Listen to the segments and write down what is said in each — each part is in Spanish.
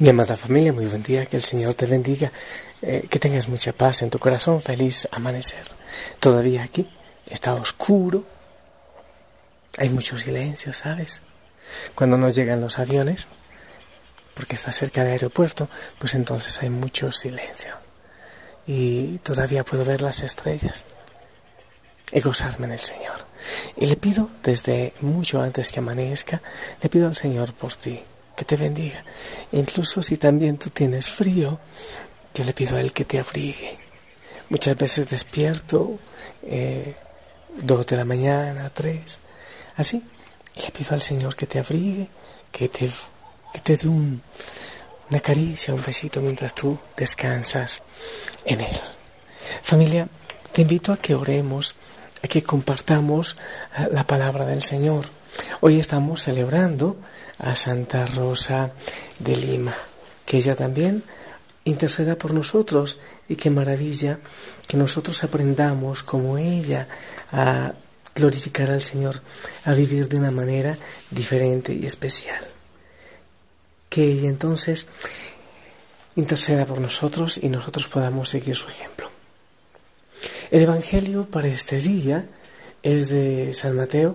Mi amada familia, muy buen día, que el Señor te bendiga, eh, que tengas mucha paz en tu corazón, feliz amanecer. Todavía aquí está oscuro, hay mucho silencio, ¿sabes? Cuando no llegan los aviones, porque está cerca del aeropuerto, pues entonces hay mucho silencio. Y todavía puedo ver las estrellas y gozarme en el Señor. Y le pido desde mucho antes que amanezca, le pido al Señor por ti que te bendiga. Incluso si también tú tienes frío, yo le pido a Él que te abrigue. Muchas veces despierto eh, dos de la mañana, tres, así. le pido al Señor que te abrigue, que te, que te dé un, una caricia, un besito mientras tú descansas en Él. Familia, te invito a que oremos, a que compartamos eh, la palabra del Señor. Hoy estamos celebrando a Santa Rosa de Lima, que ella también interceda por nosotros y qué maravilla que nosotros aprendamos como ella a glorificar al Señor, a vivir de una manera diferente y especial. Que ella entonces interceda por nosotros y nosotros podamos seguir su ejemplo. El Evangelio para este día es de San Mateo,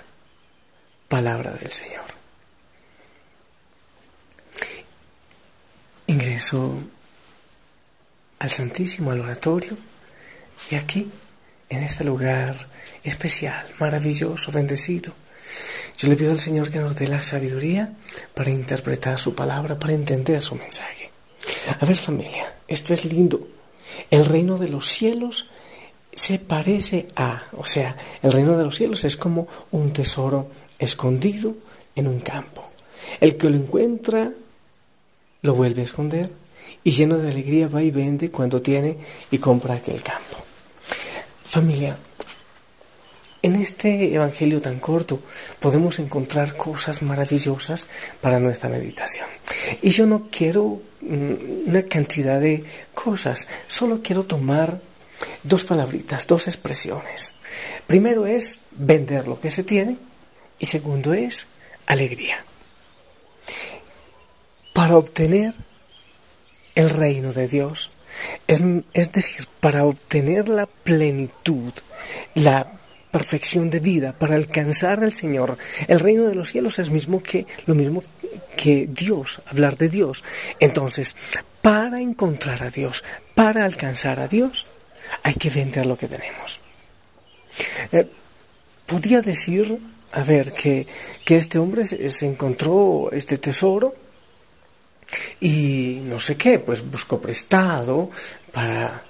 Palabra del Señor. Ingreso al Santísimo, al oratorio, y aquí, en este lugar especial, maravilloso, bendecido, yo le pido al Señor que nos dé la sabiduría para interpretar su palabra, para entender su mensaje. A ver familia, esto es lindo. El reino de los cielos se parece a, o sea, el reino de los cielos es como un tesoro escondido en un campo. El que lo encuentra lo vuelve a esconder y lleno de alegría va y vende cuando tiene y compra aquel campo. Familia, en este Evangelio tan corto podemos encontrar cosas maravillosas para nuestra meditación. Y yo no quiero mm, una cantidad de cosas, solo quiero tomar dos palabritas, dos expresiones. Primero es vender lo que se tiene y segundo es alegría. Para obtener el reino de Dios, es, es decir, para obtener la plenitud, la perfección de vida, para alcanzar al Señor, el reino de los cielos es mismo que lo mismo que Dios, hablar de Dios. Entonces, para encontrar a Dios, para alcanzar a Dios, hay que vender lo que tenemos. Eh, podía decir, a ver, que, que este hombre se, encontró este tesoro y no sé qué, pues buscó prestado para,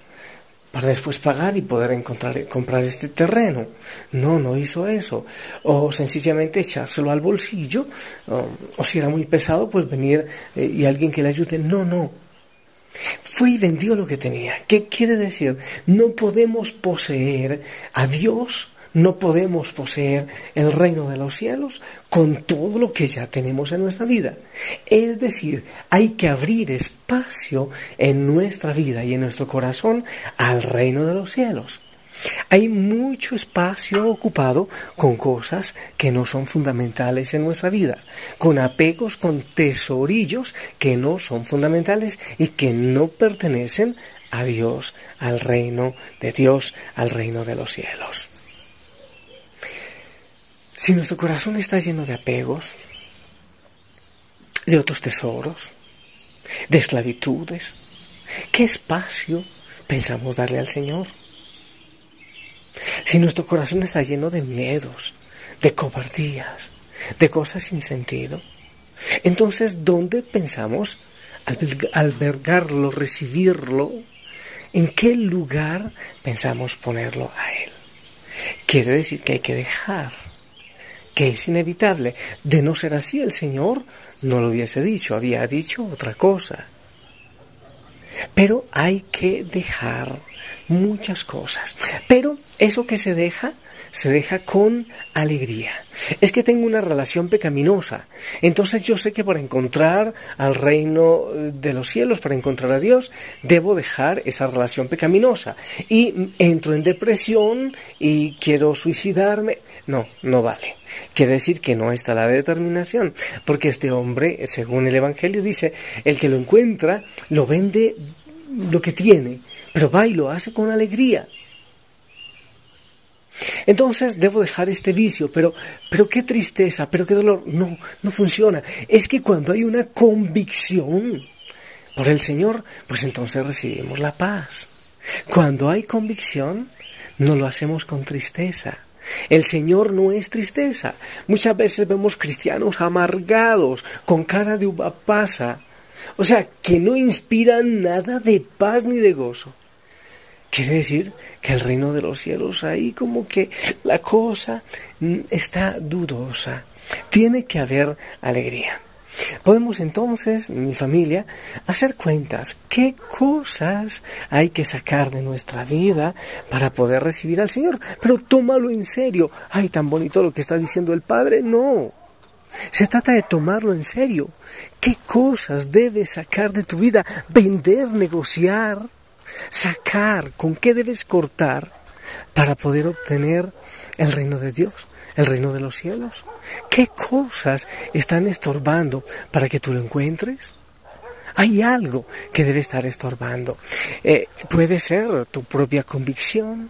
para después pagar y poder encontrar, comprar este terreno. No, no hizo eso. O sencillamente echárselo al bolsillo, o, si era muy pesado, pues venir eh, y alguien que le ayude. No, no. Fue y vendió lo que tenía. ¿Qué quiere decir? No podemos poseer a Dios, no podemos poseer el reino de los cielos con todo lo que ya tenemos en nuestra vida. Es decir, hay que abrir espacio en nuestra vida y en nuestro corazón al reino de los cielos. Hay mucho espacio ocupado con cosas que no son fundamentales en nuestra vida, con apegos, con tesorillos que no son fundamentales y que no pertenecen a Dios, al reino de Dios, al reino de los cielos. Si nuestro corazón está lleno de apegos, de otros tesoros, de esclavitudes, ¿qué espacio pensamos darle al Señor? Si nuestro corazón está lleno de miedos, de cobardías, de cosas sin sentido, entonces ¿dónde pensamos albergarlo, recibirlo? ¿En qué lugar pensamos ponerlo a Él? Quiere decir que hay que dejar, que es inevitable. De no ser así, el Señor no lo hubiese dicho, había dicho otra cosa. Pero hay que dejar muchas cosas. Pero eso que se deja, se deja con alegría. Es que tengo una relación pecaminosa. Entonces yo sé que para encontrar al reino de los cielos, para encontrar a Dios, debo dejar esa relación pecaminosa. Y entro en depresión y quiero suicidarme. No, no vale. Quiere decir que no está la determinación, porque este hombre, según el Evangelio, dice, el que lo encuentra, lo vende lo que tiene, pero va y lo hace con alegría. Entonces debo dejar este vicio, pero, pero qué tristeza, pero qué dolor. No, no funciona. Es que cuando hay una convicción por el Señor, pues entonces recibimos la paz. Cuando hay convicción, no lo hacemos con tristeza. El Señor no es tristeza. Muchas veces vemos cristianos amargados, con cara de uva pasa, o sea, que no inspiran nada de paz ni de gozo. Quiere decir que el reino de los cielos ahí como que la cosa está dudosa. Tiene que haber alegría. Podemos entonces, mi familia, hacer cuentas. ¿Qué cosas hay que sacar de nuestra vida para poder recibir al Señor? Pero tómalo en serio. Ay, tan bonito lo que está diciendo el Padre. No. Se trata de tomarlo en serio. ¿Qué cosas debes sacar de tu vida? Vender, negociar sacar, con qué debes cortar para poder obtener el reino de Dios, el reino de los cielos. ¿Qué cosas están estorbando para que tú lo encuentres? Hay algo que debe estar estorbando. Eh, puede ser tu propia convicción.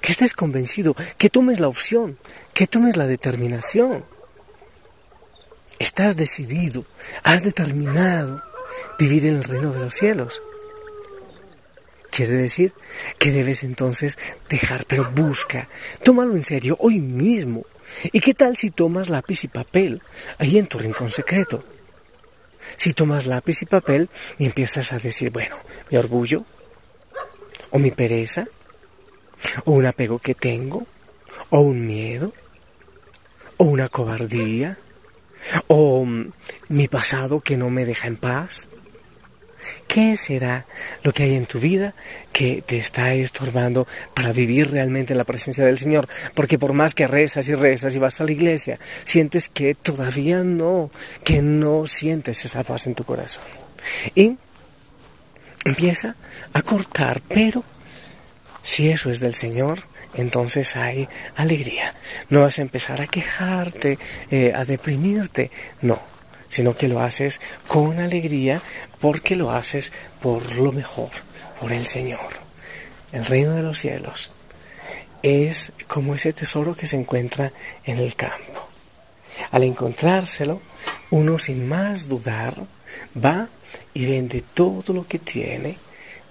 Que estés convencido, que tomes la opción, que tomes la determinación. Estás decidido, has determinado vivir en el reino de los cielos. Quiere decir que debes entonces dejar, pero busca, tómalo en serio hoy mismo. ¿Y qué tal si tomas lápiz y papel ahí en tu rincón secreto? Si tomas lápiz y papel y empiezas a decir, bueno, mi orgullo, o mi pereza, o un apego que tengo, o un miedo, o una cobardía, o mm, mi pasado que no me deja en paz, ¿Qué será lo que hay en tu vida que te está estorbando para vivir realmente en la presencia del Señor? Porque por más que rezas y rezas y vas a la iglesia, sientes que todavía no, que no sientes esa paz en tu corazón. Y empieza a cortar, pero si eso es del Señor, entonces hay alegría. No vas a empezar a quejarte, eh, a deprimirte. No, sino que lo haces con alegría porque lo haces por lo mejor, por el Señor. El reino de los cielos es como ese tesoro que se encuentra en el campo. Al encontrárselo, uno sin más dudar va y vende todo lo que tiene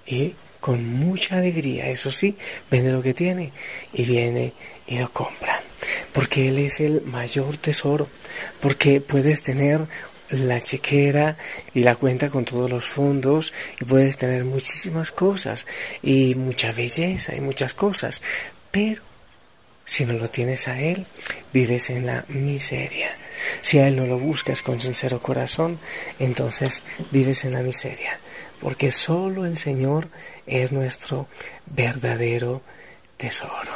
y con mucha alegría, eso sí, vende lo que tiene y viene y lo compra. Porque Él es el mayor tesoro, porque puedes tener la chequera y la cuenta con todos los fondos y puedes tener muchísimas cosas y mucha belleza y muchas cosas, pero si no lo tienes a Él, vives en la miseria. Si a Él no lo buscas con sincero corazón, entonces vives en la miseria, porque solo el Señor es nuestro verdadero tesoro.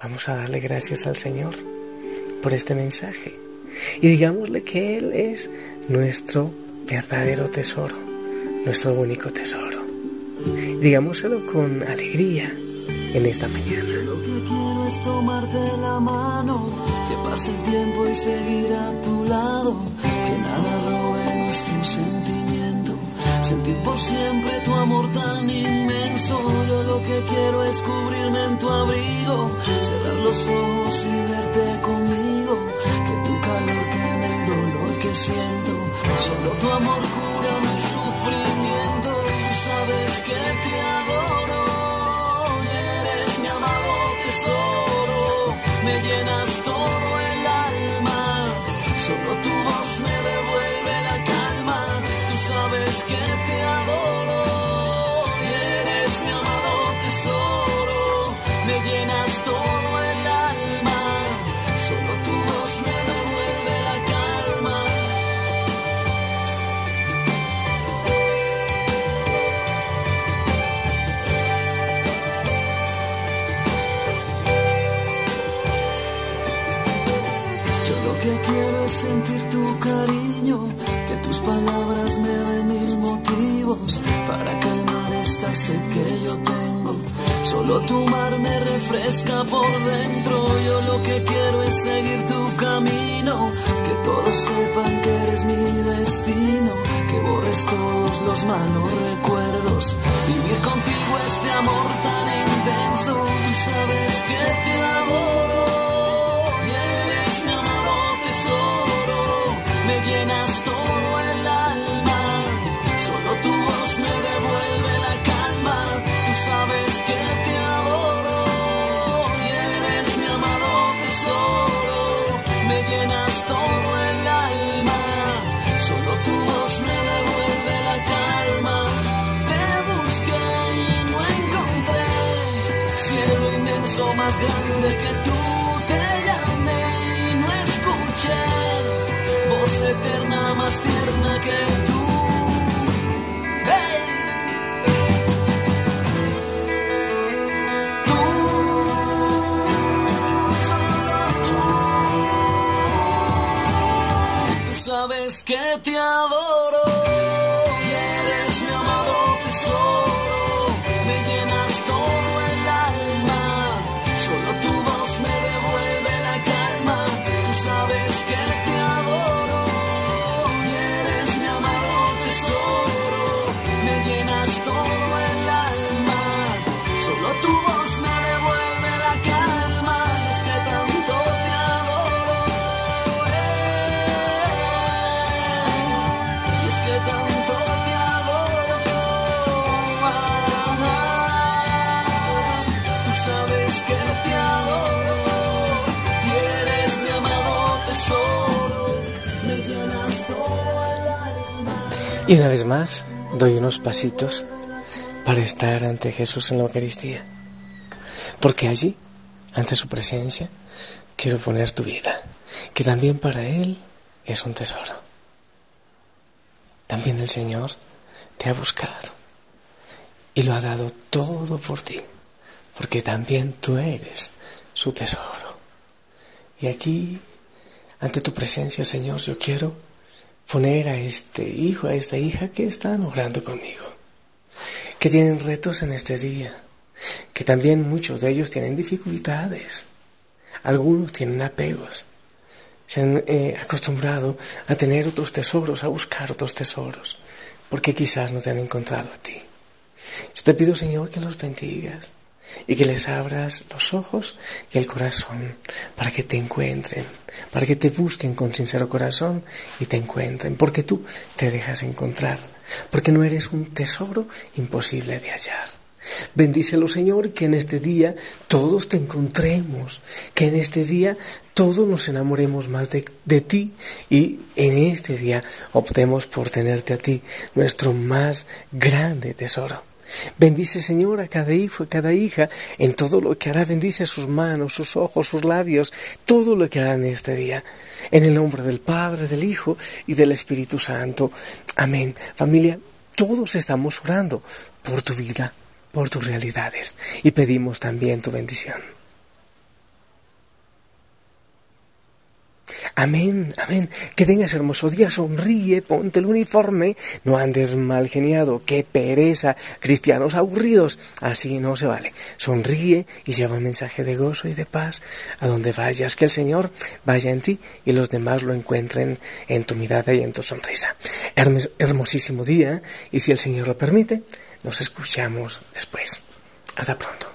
Vamos a darle gracias al Señor por este mensaje y digámosle que Él es nuestro verdadero tesoro, nuestro único tesoro. Digámoselo con alegría en esta mañana. Lo que quiero es tomarte la mano, que pase el tiempo y seguir a tu lado, que nada robe nuestro sentimiento, sentir por siempre tu amor tan inmenso. Yo lo que quiero es cubrirme en tu abrigo, cerrar los ojos sed que yo tengo. Solo tu mar me refresca por dentro. Yo lo que quiero es seguir tu camino. Que todos sepan que eres mi destino. Que borres todos los malos recuerdos. Vivir contigo este amor tan intenso. Sabes que te adoro. Más grande que tú. Te llamé y no escuché voz eterna más tierna que tú. ¡Hey! Sabes que te adoro. Y una vez más, doy unos pasitos para estar ante Jesús en la Eucaristía. Porque allí, ante su presencia, quiero poner tu vida, que también para Él es un tesoro. También el Señor te ha buscado y lo ha dado todo por ti, porque también tú eres su tesoro. Y aquí, ante tu presencia, Señor, yo quiero poner a este hijo, a esta hija que están orando conmigo, que tienen retos en este día, que también muchos de ellos tienen dificultades, algunos tienen apegos, se han eh, acostumbrado a tener otros tesoros, a buscar otros tesoros, porque quizás no te han encontrado a ti. Yo te pido, Señor, que los bendigas y que les abras los ojos y el corazón para que te encuentren, para que te busquen con sincero corazón y te encuentren, porque tú te dejas encontrar, porque no eres un tesoro imposible de hallar. Bendícelo, Señor, que en este día todos te encontremos, que en este día todos nos enamoremos más de, de, ti y en este día optemos por tenerte a ti, nuestro más grande tesoro. Bendice, Señor, a cada hijo, a cada hija, en todo lo que hará. Bendice sus manos, sus ojos, sus labios, todo lo que hará en este día. En el nombre del Padre, del Hijo y del Espíritu Santo. Amén. Familia, todos estamos orando por tu vida, por tus realidades y pedimos también tu bendición. Amén, amén. Que tengas hermoso día, sonríe, ponte el uniforme, no andes mal geniado, qué pereza, cristianos aburridos, así no se vale. Sonríe y lleva un mensaje de gozo y de paz a donde vayas, que el Señor vaya en ti y los demás lo encuentren en tu mirada y en tu sonrisa. Hermosísimo día y si el Señor lo permite, nos escuchamos después. Hasta pronto.